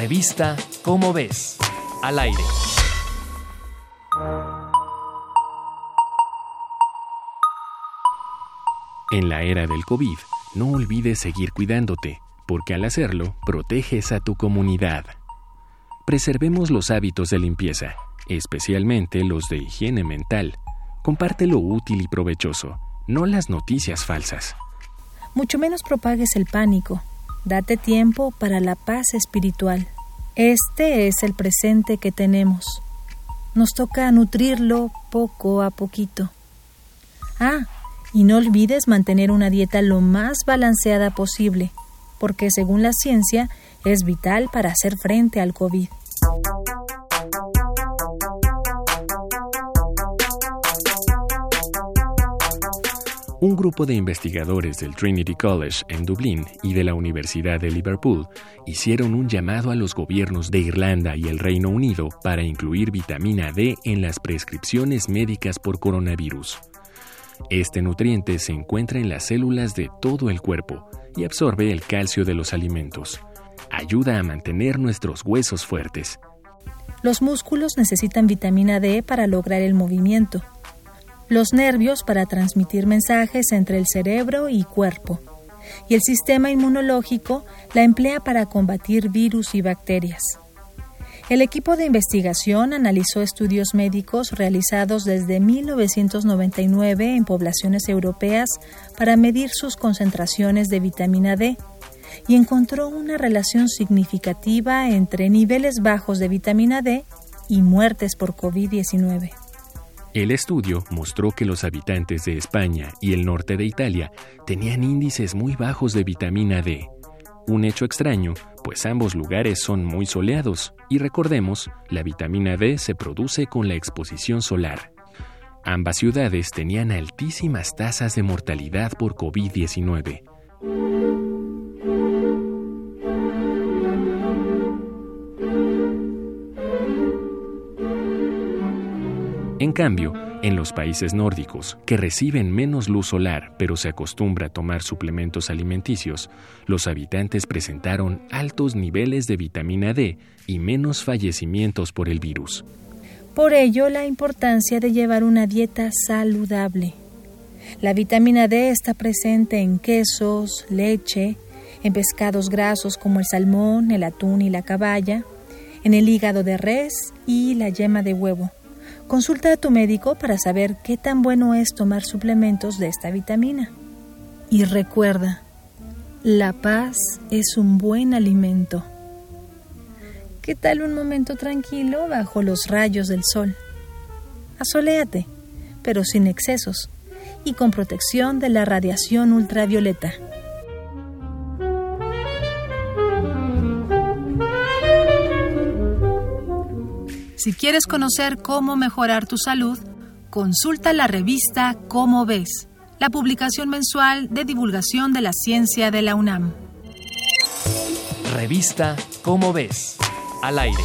Revista Cómo ves, al aire. En la era del COVID, no olvides seguir cuidándote, porque al hacerlo, proteges a tu comunidad. Preservemos los hábitos de limpieza, especialmente los de higiene mental. Comparte lo útil y provechoso, no las noticias falsas. Mucho menos propagues el pánico. Date tiempo para la paz espiritual. Este es el presente que tenemos. Nos toca nutrirlo poco a poquito. Ah, y no olvides mantener una dieta lo más balanceada posible, porque según la ciencia es vital para hacer frente al COVID. Un grupo de investigadores del Trinity College en Dublín y de la Universidad de Liverpool hicieron un llamado a los gobiernos de Irlanda y el Reino Unido para incluir vitamina D en las prescripciones médicas por coronavirus. Este nutriente se encuentra en las células de todo el cuerpo y absorbe el calcio de los alimentos. Ayuda a mantener nuestros huesos fuertes. Los músculos necesitan vitamina D para lograr el movimiento los nervios para transmitir mensajes entre el cerebro y cuerpo, y el sistema inmunológico la emplea para combatir virus y bacterias. El equipo de investigación analizó estudios médicos realizados desde 1999 en poblaciones europeas para medir sus concentraciones de vitamina D y encontró una relación significativa entre niveles bajos de vitamina D y muertes por COVID-19. El estudio mostró que los habitantes de España y el norte de Italia tenían índices muy bajos de vitamina D. Un hecho extraño, pues ambos lugares son muy soleados y recordemos, la vitamina D se produce con la exposición solar. Ambas ciudades tenían altísimas tasas de mortalidad por COVID-19. En cambio, en los países nórdicos, que reciben menos luz solar pero se acostumbra a tomar suplementos alimenticios, los habitantes presentaron altos niveles de vitamina D y menos fallecimientos por el virus. Por ello, la importancia de llevar una dieta saludable. La vitamina D está presente en quesos, leche, en pescados grasos como el salmón, el atún y la caballa, en el hígado de res y la yema de huevo. Consulta a tu médico para saber qué tan bueno es tomar suplementos de esta vitamina. Y recuerda, la paz es un buen alimento. ¿Qué tal un momento tranquilo bajo los rayos del sol? Asoléate, pero sin excesos y con protección de la radiación ultravioleta. Si quieres conocer cómo mejorar tu salud, consulta la revista Cómo ves, la publicación mensual de divulgación de la ciencia de la UNAM. Revista Cómo ves, al aire.